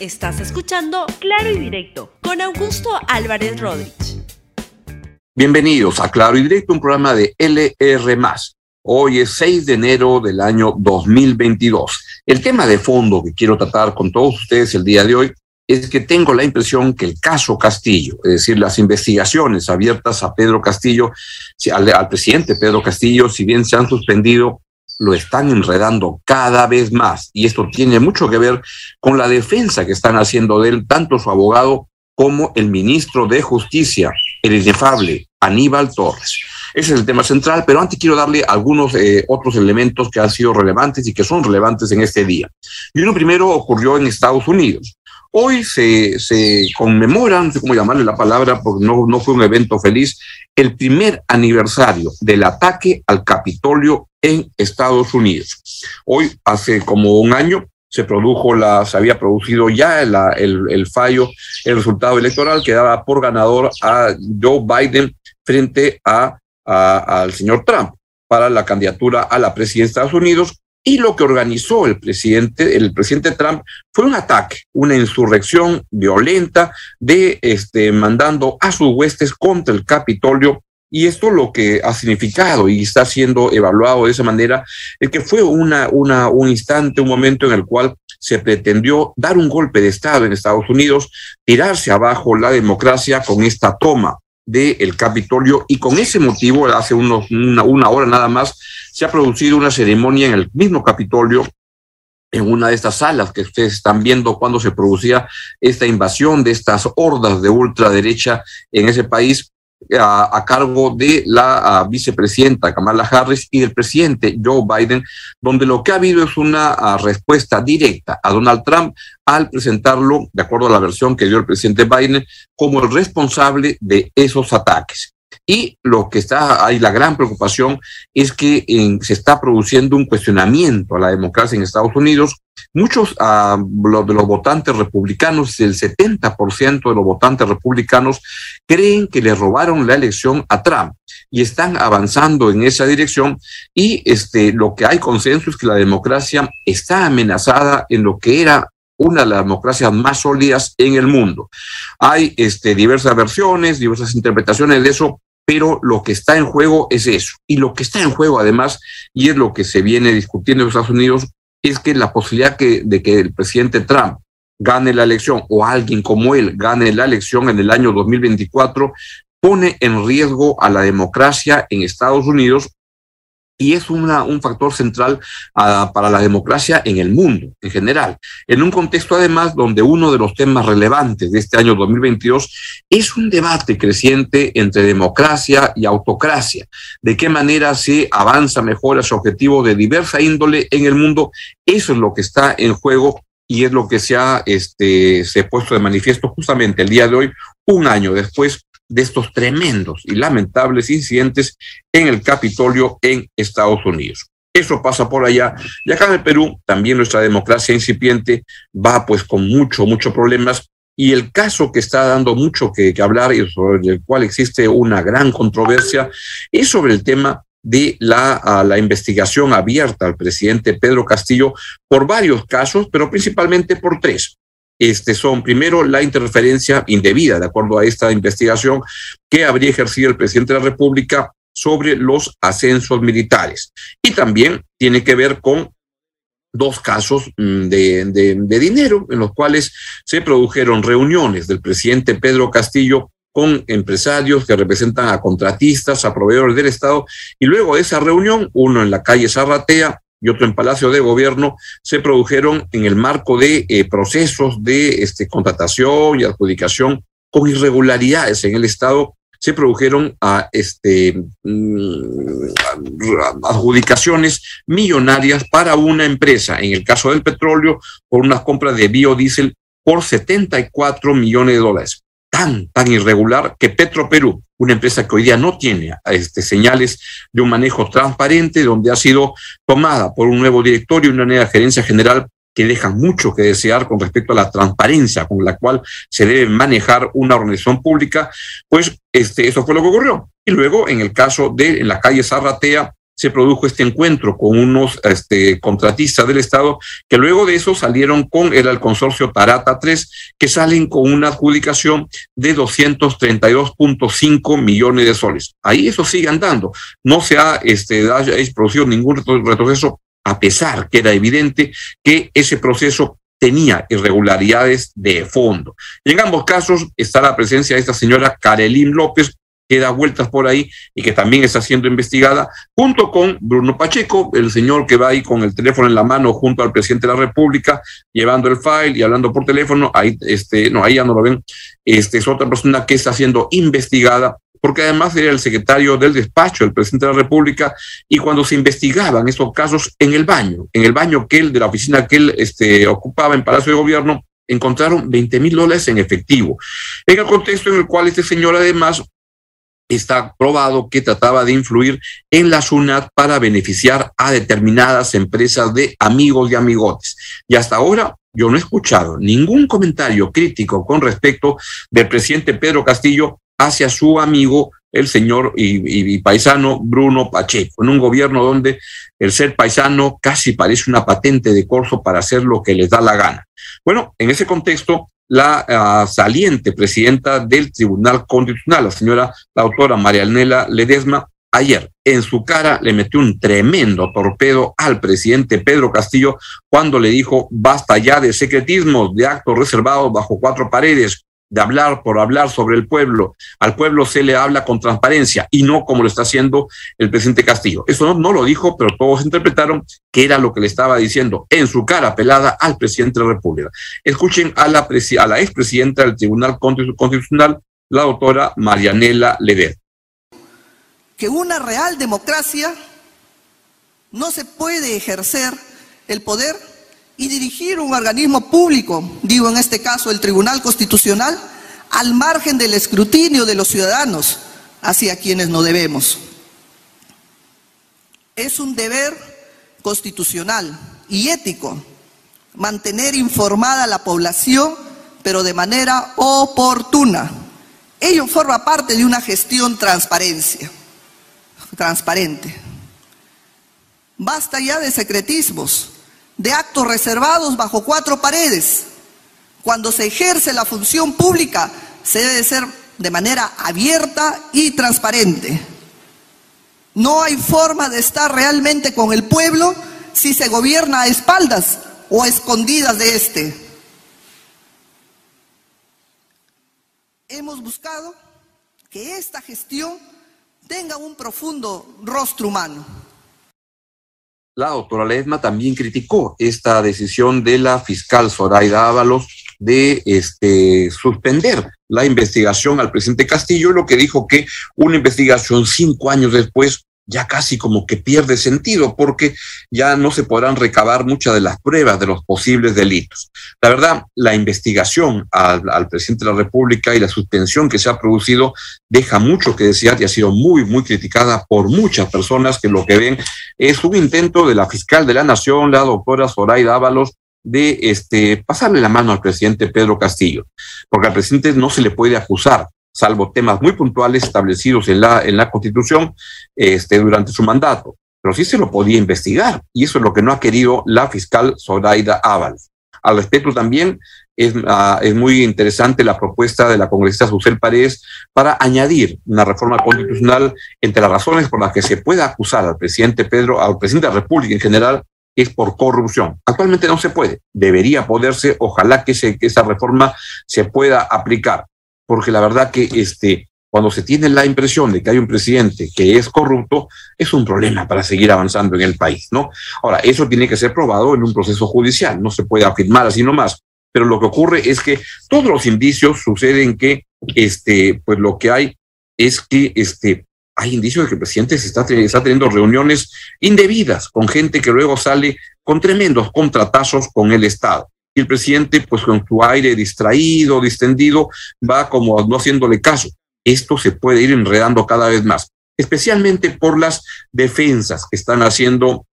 Estás escuchando Claro y Directo con Augusto Álvarez Rodríguez. Bienvenidos a Claro y Directo, un programa de LR. Hoy es 6 de enero del año 2022. El tema de fondo que quiero tratar con todos ustedes el día de hoy es que tengo la impresión que el caso Castillo, es decir, las investigaciones abiertas a Pedro Castillo, al, al presidente Pedro Castillo, si bien se han suspendido, lo están enredando cada vez más. Y esto tiene mucho que ver con la defensa que están haciendo de él, tanto su abogado como el ministro de Justicia, el inefable Aníbal Torres. Ese es el tema central, pero antes quiero darle algunos eh, otros elementos que han sido relevantes y que son relevantes en este día. Y uno primero ocurrió en Estados Unidos. Hoy se, se conmemora, no sé cómo llamarle la palabra, porque no, no fue un evento feliz, el primer aniversario del ataque al Capitolio en Estados Unidos. Hoy, hace como un año, se produjo la, se había producido ya el, el, fallo, el resultado electoral que daba por ganador a Joe Biden frente a, al señor Trump para la candidatura a la presidencia de Estados Unidos. Y lo que organizó el presidente, el presidente Trump, fue un ataque, una insurrección violenta de este, mandando a sus huestes contra el Capitolio y esto lo que ha significado y está siendo evaluado de esa manera es que fue una, una, un instante, un momento en el cual se pretendió dar un golpe de Estado en Estados Unidos, tirarse abajo la democracia con esta toma del Capitolio y con ese motivo, hace unos, una, una hora nada más, se ha producido una ceremonia en el mismo Capitolio en una de estas salas que ustedes están viendo cuando se producía esta invasión de estas hordas de ultraderecha en ese país, a, cargo de la vicepresidenta Kamala Harris y del presidente Joe Biden, donde lo que ha habido es una respuesta directa a Donald Trump al presentarlo, de acuerdo a la versión que dio el presidente Biden, como el responsable de esos ataques. Y lo que está ahí, la gran preocupación es que se está produciendo un cuestionamiento a la democracia en Estados Unidos. Muchos uh, de los votantes republicanos, el 70% de los votantes republicanos, creen que le robaron la elección a Trump y están avanzando en esa dirección. Y este, lo que hay consenso es que la democracia está amenazada en lo que era una de las democracias más sólidas en el mundo. Hay este, diversas versiones, diversas interpretaciones de eso, pero lo que está en juego es eso. Y lo que está en juego, además, y es lo que se viene discutiendo en Estados Unidos, es que la posibilidad que, de que el presidente Trump gane la elección o alguien como él gane la elección en el año 2024 pone en riesgo a la democracia en Estados Unidos y es una, un factor central uh, para la democracia en el mundo en general. En un contexto además donde uno de los temas relevantes de este año 2022 es un debate creciente entre democracia y autocracia. De qué manera se avanza mejor a su objetivo de diversa índole en el mundo. Eso es lo que está en juego y es lo que se ha, este, se ha puesto de manifiesto justamente el día de hoy, un año después de estos tremendos y lamentables incidentes en el Capitolio en Estados Unidos. Eso pasa por allá. Y acá en el Perú, también nuestra democracia incipiente va pues con mucho, muchos problemas. Y el caso que está dando mucho que, que hablar y sobre el cual existe una gran controversia es sobre el tema de la, la, investigación abierta al presidente Pedro Castillo por varios casos, pero principalmente por tres este, son primero la interferencia indebida, de acuerdo a esta investigación, que habría ejercido el presidente de la República sobre los ascensos militares. Y también tiene que ver con dos casos mm, de, de, dinero en los cuales se produjeron reuniones del presidente Pedro Castillo con empresarios que representan a contratistas, a proveedores del Estado, y luego esa reunión, uno en la calle Zarratea y otro en Palacio de Gobierno, se produjeron en el marco de eh, procesos de este, contratación y adjudicación con irregularidades en el Estado, se produjeron a, este, mm, adjudicaciones millonarias para una empresa, en el caso del petróleo, por unas compras de biodiesel por 74 millones de dólares tan, tan irregular que Petro Perú, una empresa que hoy día no tiene este, señales de un manejo transparente, donde ha sido tomada por un nuevo directorio y una nueva gerencia general que deja mucho que desear con respecto a la transparencia con la cual se debe manejar una organización pública, pues este, eso fue lo que ocurrió. Y luego, en el caso de en la calle Zarratea, se produjo este encuentro con unos este, contratistas del Estado que luego de eso salieron con, era el consorcio Tarata 3, que salen con una adjudicación de 232.5 millones de soles. Ahí eso sigue andando. No se ha este, producido ningún retroceso a pesar que era evidente que ese proceso tenía irregularidades de fondo. Y en ambos casos está la presencia de esta señora Karelín López, que da vueltas por ahí y que también está siendo investigada, junto con Bruno Pacheco, el señor que va ahí con el teléfono en la mano junto al presidente de la República, llevando el file y hablando por teléfono, ahí, este, no, ahí ya no lo ven, este es otra persona que está siendo investigada porque además era el secretario del despacho del presidente de la República, y cuando se investigaban estos casos en el baño, en el baño que él, de la oficina que él este, ocupaba en Palacio de Gobierno, encontraron 20 mil dólares en efectivo. En el contexto en el cual este señor además está probado que trataba de influir en la SUNAT para beneficiar a determinadas empresas de amigos y amigotes. Y hasta ahora yo no he escuchado ningún comentario crítico con respecto del presidente Pedro Castillo hacia su amigo, el señor y, paisano Bruno Pacheco, en un gobierno donde el ser paisano casi parece una patente de corso para hacer lo que les da la gana. Bueno, en ese contexto, la ah, saliente presidenta del Tribunal Constitucional, la señora, la autora María Nela Ledesma, ayer en su cara le metió un tremendo torpedo al presidente Pedro Castillo cuando le dijo basta ya de secretismos, de actos reservados bajo cuatro paredes, de hablar por hablar sobre el pueblo. Al pueblo se le habla con transparencia y no como lo está haciendo el presidente Castillo. Eso no, lo dijo, pero todos interpretaron que era lo que le estaba diciendo en su cara pelada al presidente de la República. Escuchen a la, a la expresidenta del Tribunal Constitucional, la doctora Marianela Leder. Que una real democracia no se puede ejercer el poder y dirigir un organismo público, digo en este caso el Tribunal Constitucional, al margen del escrutinio de los ciudadanos hacia quienes no debemos. Es un deber constitucional y ético mantener informada a la población, pero de manera oportuna. Ello forma parte de una gestión transparencia, transparente. Basta ya de secretismos de actos reservados bajo cuatro paredes. Cuando se ejerce la función pública, se debe ser de manera abierta y transparente. No hay forma de estar realmente con el pueblo si se gobierna a espaldas o a escondidas de éste. Hemos buscado que esta gestión tenga un profundo rostro humano la doctora Ledma también criticó esta decisión de la fiscal Zoraida Ábalos de este, suspender la investigación al presidente Castillo, lo que dijo que una investigación cinco años después ya casi como que pierde sentido porque ya no se podrán recabar muchas de las pruebas de los posibles delitos. La verdad, la investigación al, presidente de la República y la suspensión que se ha producido deja mucho que desear y ha sido muy, muy criticada por muchas personas que lo que ven es un intento de la fiscal de la Nación, la doctora Zoraida Ábalos, de este, pasarle la mano al presidente Pedro Castillo, porque al presidente no se le puede acusar salvo temas muy puntuales establecidos en la, en la Constitución este, durante su mandato. Pero sí se lo podía investigar, y eso es lo que no ha querido la fiscal Zoraida Ábalos. Al respecto también es, ah, es, muy interesante la propuesta de la congresista Susel Paredes para añadir una reforma constitucional entre las razones por las que se pueda acusar al presidente Pedro, al presidente de la República en general, es por corrupción. Actualmente no se puede, debería poderse, ojalá que, que esa reforma se pueda aplicar porque la verdad que este, cuando se tiene la impresión de que hay un presidente que es corrupto, es un problema para seguir avanzando en el país, ¿no? Ahora, eso tiene que ser probado en un proceso judicial, no se puede afirmar así nomás, pero lo que ocurre es que todos los indicios suceden que, este, pues lo que hay es que, este, hay indicios de que el presidente se está, está teniendo reuniones indebidas con gente que luego sale con tremendos contratazos con el Estado el presidente, pues con su aire distraído, distendido, va como no haciéndole caso. Esto se puede ir enredando cada vez más, especialmente por las defensas que están haciendo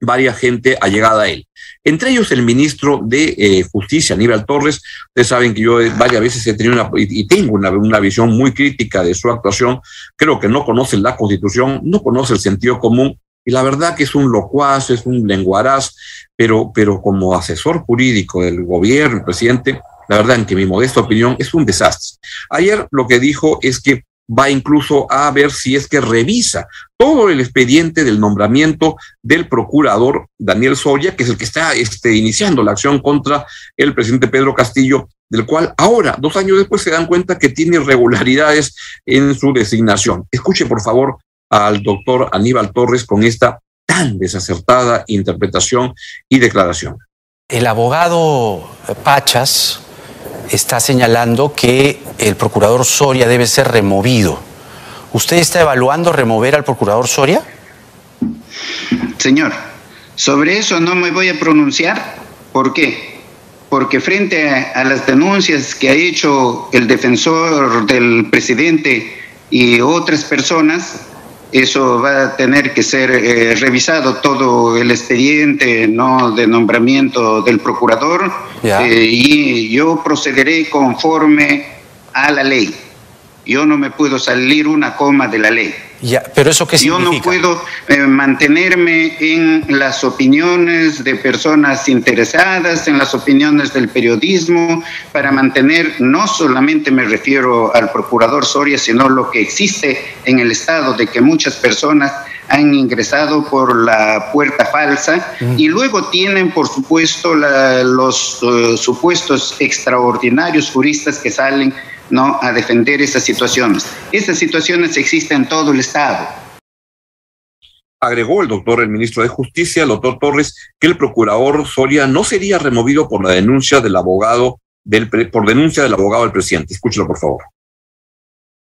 varias gente allegada a él. Entre ellos el ministro de eh, Justicia, Aníbal Torres. Ustedes saben que yo varias veces he tenido una, y tengo una, una, visión muy crítica de su actuación. Creo que no conoce la constitución, no conoce el sentido común y la verdad que es un locuaz, es un lenguaraz, pero, pero como asesor jurídico del gobierno, el presidente, la verdad, en que mi modesta opinión, es un desastre. Ayer lo que dijo es que va incluso a ver si es que revisa todo el expediente del nombramiento del procurador Daniel Soria, que es el que está este, iniciando la acción contra el presidente Pedro Castillo, del cual ahora, dos años después, se dan cuenta que tiene irregularidades en su designación. Escuche, por favor, al doctor Aníbal Torres con esta tan desacertada interpretación y declaración. El abogado Pachas está señalando que el procurador Soria debe ser removido. ¿Usted está evaluando remover al procurador Soria? Señor, sobre eso no me voy a pronunciar. ¿Por qué? Porque frente a, las denuncias que ha hecho el defensor del presidente y otras personas, eso va a tener que ser eh, revisado todo el expediente no de nombramiento del procurador eh, y yo procederé conforme a la ley. Yo no me puedo salir una coma de la ley. Ya, pero eso qué significa? Yo no puedo eh, mantenerme en las opiniones de personas interesadas, en las opiniones del periodismo, para mantener, no solamente me refiero al procurador Soria, sino lo que existe en el Estado, de que muchas personas han ingresado por la puerta falsa y luego tienen, por supuesto, los eh, supuestos extraordinarios juristas que salen ¿no? a defender esas situaciones. Esas situaciones existen en todo el Estado. Agregó el doctor, el ministro de Justicia, el doctor Torres, que el procurador Soria no sería removido por la denuncia del abogado del, por denuncia del abogado del presidente. Escúchelo, por favor.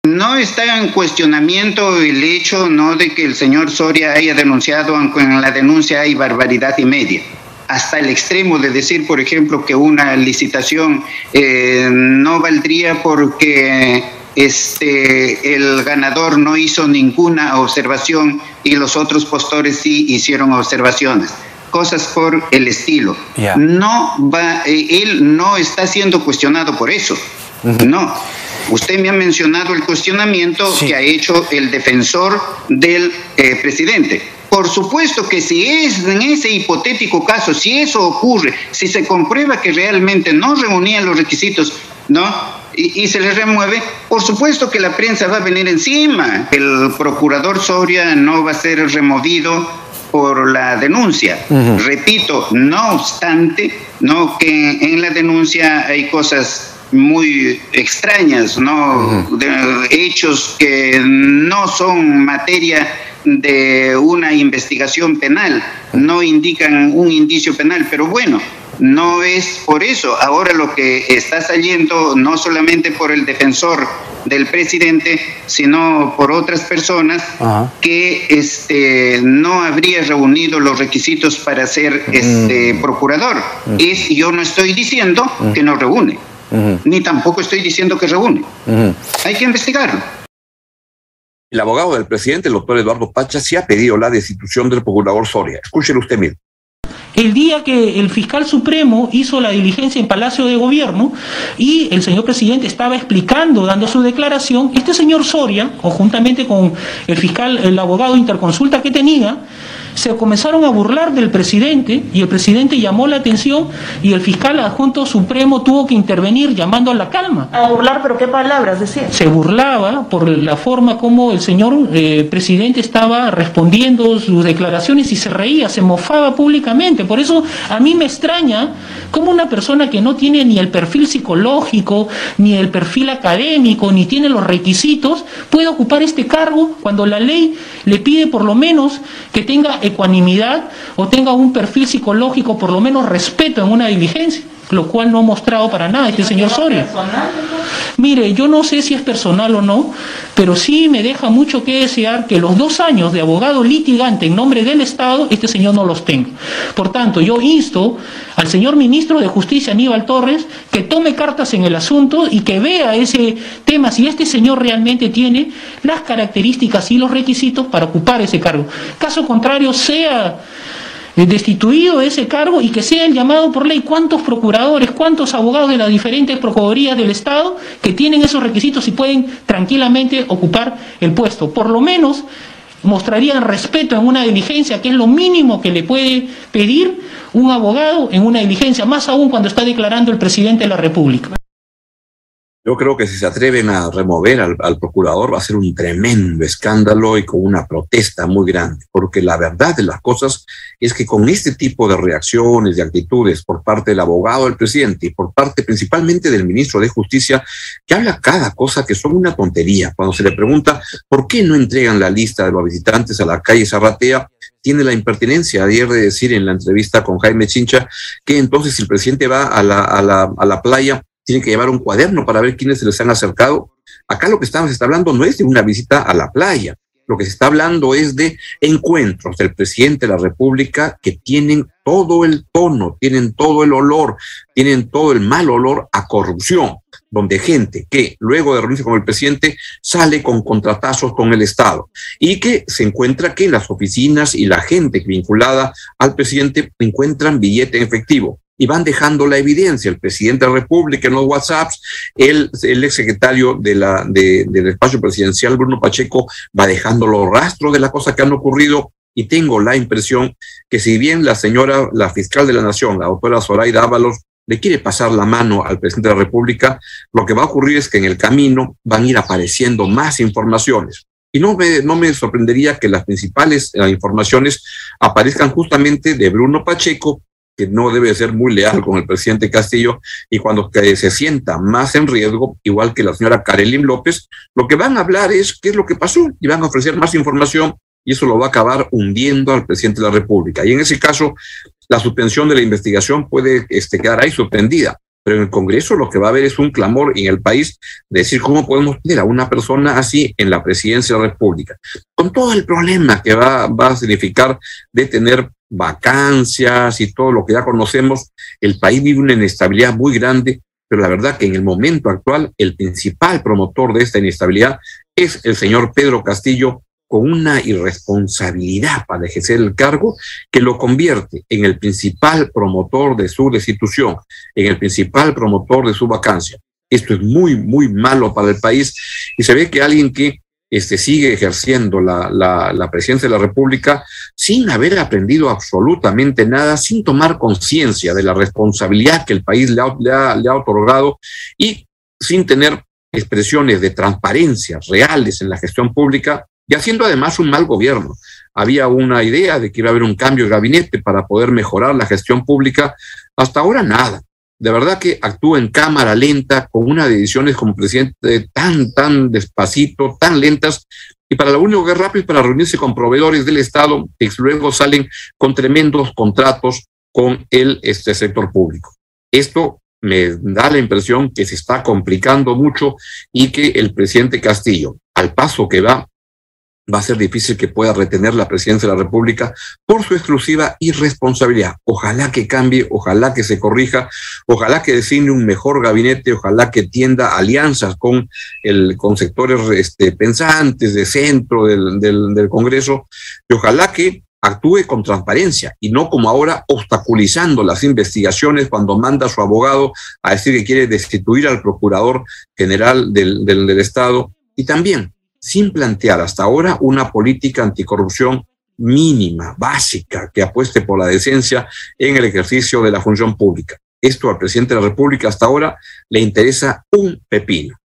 No está en cuestionamiento el hecho no de que el señor Soria haya denunciado, aunque en la denuncia hay barbaridad y media hasta el extremo de decir, por ejemplo, que una licitación eh, no valdría porque este, el ganador no hizo ninguna observación y los otros postores sí hicieron observaciones. Cosas por el estilo. No va, eh, él no está siendo cuestionado por eso. No. Usted me ha mencionado el cuestionamiento que ha hecho el defensor del eh, presidente por supuesto que si es en ese hipotético caso, si eso ocurre, si se comprueba que realmente no reunían los requisitos, ¿no? Y, se les remueve, por supuesto que la prensa va a venir encima. El procurador Soria no va a ser removido por la denuncia. Repito, no obstante, no que en la denuncia hay cosas muy extrañas, no hechos que no son materia de una investigación penal, no indican un indicio penal, pero bueno, no es por eso. Ahora lo que está saliendo no solamente por el defensor del presidente, sino por otras personas que este, no habría reunido los requisitos para ser este, procurador. Es, yo no estoy diciendo que no reúne, ni tampoco estoy diciendo que reúne. Hay que investigarlo. El abogado del presidente, el doctor Eduardo Pacha, sí ha pedido la destitución del procurador Soria. Escúchelo usted mismo. El día que el fiscal supremo hizo la diligencia en Palacio de Gobierno y el señor presidente estaba explicando, dando su declaración, este señor Soria, conjuntamente con el fiscal, el abogado interconsulta que tenía, se comenzaron a burlar del presidente y el presidente llamó la atención y el fiscal adjunto supremo tuvo que intervenir llamando a la calma. A burlar, pero qué palabras decía. Se burlaba por la forma como el señor eh, presidente estaba respondiendo sus declaraciones y se reía, se mofaba públicamente. Por eso a mí me extraña cómo una persona que no tiene ni el perfil psicológico, ni el perfil académico, ni tiene los requisitos, puede ocupar este cargo cuando la ley le pide por lo menos que tenga ecuanimidad o tenga un perfil psicológico, por lo menos respeto en una diligencia, lo cual no ha mostrado para nada este señor Soria. Mire, yo no sé si es personal o no, pero sí me deja mucho que desear que los dos años de abogado litigante en nombre del Estado, este señor no los tenga. Por tanto, yo insto al señor ministro de Justicia, Aníbal Torres, que tome cartas en el asunto y que vea ese tema, si este señor realmente tiene las características y los requisitos para ocupar ese cargo. Caso contrario, sea destituido de ese cargo y que sea el llamado por ley cuántos procuradores, cuántos abogados de las diferentes procuradurías del Estado que tienen esos requisitos y pueden tranquilamente ocupar el puesto. Por lo menos mostrarían respeto en una diligencia, que es lo mínimo que le puede pedir un abogado en una diligencia, más aún cuando está declarando el presidente de la República. Yo creo que si se atreven a remover al, procurador va a ser un tremendo escándalo y con una protesta muy grande, porque la verdad de las cosas es que con este tipo de reacciones y actitudes por parte del abogado del presidente y por parte principalmente del ministro de Justicia, que habla cada cosa que son una tontería. Cuando se le pregunta por qué no entregan la lista de los visitantes a la calle Zarratea, tiene la impertinencia ayer de decir en la entrevista con Jaime Chincha que entonces si el presidente va a la, a la, a la playa, tienen que llevar un cuaderno para ver quiénes se les han acercado. Acá lo que estamos está hablando no es de una visita a la playa, lo que se está hablando es de encuentros del presidente de la República que tienen todo el tono, tienen todo el olor, tienen todo el mal olor a corrupción, donde gente que luego de reunirse con el presidente sale con contratazos con el Estado y que se encuentra que las oficinas y la gente vinculada al presidente encuentran billete en efectivo y van dejando la evidencia. El presidente de la República en los WhatsApps, el, el exsecretario de la, de, del espacio presidencial, Bruno Pacheco, va dejando los rastros de las cosas que han ocurrido. Y tengo la impresión que si bien la señora, la fiscal de la Nación, la doctora Zoraida Ábalos, le quiere pasar la mano al presidente de la República, lo que va a ocurrir es que en el camino van a ir apareciendo más informaciones. Y no me, no me sorprendería que las principales eh, informaciones aparezcan justamente de Bruno Pacheco que no debe ser muy leal con el presidente Castillo y cuando se sienta más en riesgo, igual que la señora Karelin López, lo que van a hablar es qué es lo que pasó y van a ofrecer más información y eso lo va a acabar hundiendo al presidente de la República. Y en ese caso, la suspensión de la investigación puede este, quedar ahí suspendida. Pero en el Congreso lo que va a haber es un clamor en el país de decir cómo podemos tener a una persona así en la presidencia de la República, con todo el problema que va, va a significar de tener vacancias y todo lo que ya conocemos, el país vive una inestabilidad muy grande, pero la verdad que en el momento actual el principal promotor de esta inestabilidad es el señor Pedro Castillo con una irresponsabilidad para ejercer el cargo que lo convierte en el principal promotor de su destitución, en el principal promotor de su vacancia. Esto es muy, muy malo para el país y se ve que alguien que este, sigue ejerciendo la, presidencia de la República sin haber aprendido absolutamente nada, sin tomar conciencia de la responsabilidad que el país le ha, le ha otorgado y sin tener expresiones de transparencia reales en la gestión pública y haciendo además un mal gobierno. Había una idea de que iba a haber un cambio de gabinete para poder mejorar la gestión pública. Hasta ahora nada de verdad que actúa en cámara lenta, con unas decisiones como presidente tan, tan despacito, tan lentas, y para lo único que es rápido es para reunirse con proveedores del Estado, que luego salen con tremendos contratos con el este, sector público. Esto me da la impresión que se está complicando mucho y que el presidente Castillo, al paso que va, va a ser difícil que pueda retener la presidencia de la República por su exclusiva irresponsabilidad. Ojalá que cambie, ojalá que se corrija, ojalá que designe un mejor gabinete, ojalá que tienda alianzas con, el, con sectores este, pensantes de centro del, Congreso y ojalá que actúe con transparencia y no como ahora obstaculizando las investigaciones cuando manda a su abogado a decir que quiere destituir al procurador general del, del Estado y también sin plantear hasta ahora una política anticorrupción mínima, básica, que apueste por la decencia en el ejercicio de la función pública. Esto al presidente de la República hasta ahora le interesa un pepino.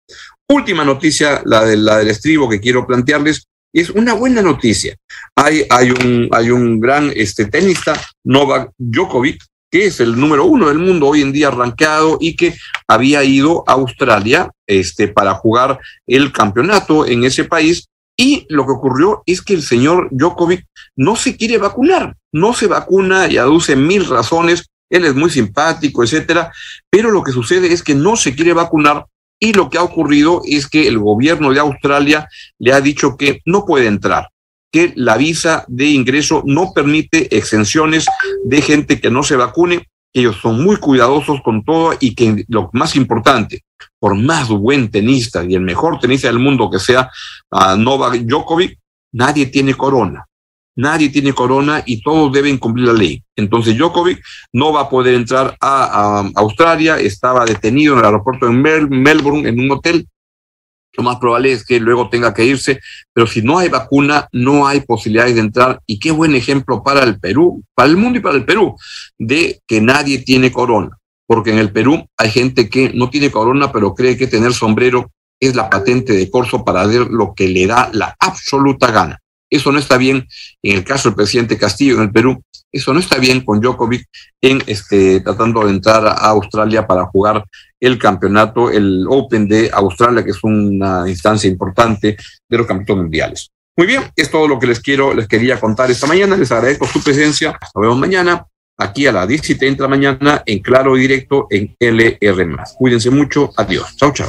Última noticia, la, de, la del estribo que quiero plantearles, es una buena noticia. Hay, hay, un, hay un gran este, tenista, Novak Djokovic, que es el número uno del mundo hoy en día arranqueado y que había ido a Australia este, para jugar el campeonato en ese país. Y lo que ocurrió es que el señor Djokovic no se quiere vacunar, no se vacuna y aduce mil razones. Él es muy simpático, etcétera, pero lo que sucede es que no se quiere vacunar y lo que ha ocurrido es que el gobierno de Australia le ha dicho que no puede entrar que la visa de ingreso no permite exenciones de gente que no se vacune. Ellos son muy cuidadosos con todo y que lo más importante, por más buen tenista y el mejor tenista del mundo que sea uh, Novak Djokovic, nadie tiene corona. Nadie tiene corona y todos deben cumplir la ley. Entonces Djokovic no va a poder entrar a, Australia, estaba detenido en el aeropuerto de Melbourne en un hotel lo más probable es que luego tenga que irse, pero si no hay vacuna, no hay posibilidades de entrar. Y qué buen ejemplo para el Perú, para el mundo y para el Perú, de que nadie tiene corona. Porque en el Perú hay gente que no tiene corona, pero cree que tener sombrero es la patente de corso para hacer lo que le da la absoluta gana. Eso no está bien en el caso del presidente Castillo en el Perú. Eso no está bien con Djokovic en este, tratando de entrar a Australia para jugar el campeonato, el Open de Australia, que es una instancia importante de los campeonatos mundiales. Muy bien, es todo lo que les quiero, les quería contar esta mañana. Les agradezco su presencia. Nos vemos mañana aquí a las 10 y 30 de la mañana en Claro y Directo en LR. Cuídense mucho. Adiós. Chao, chao.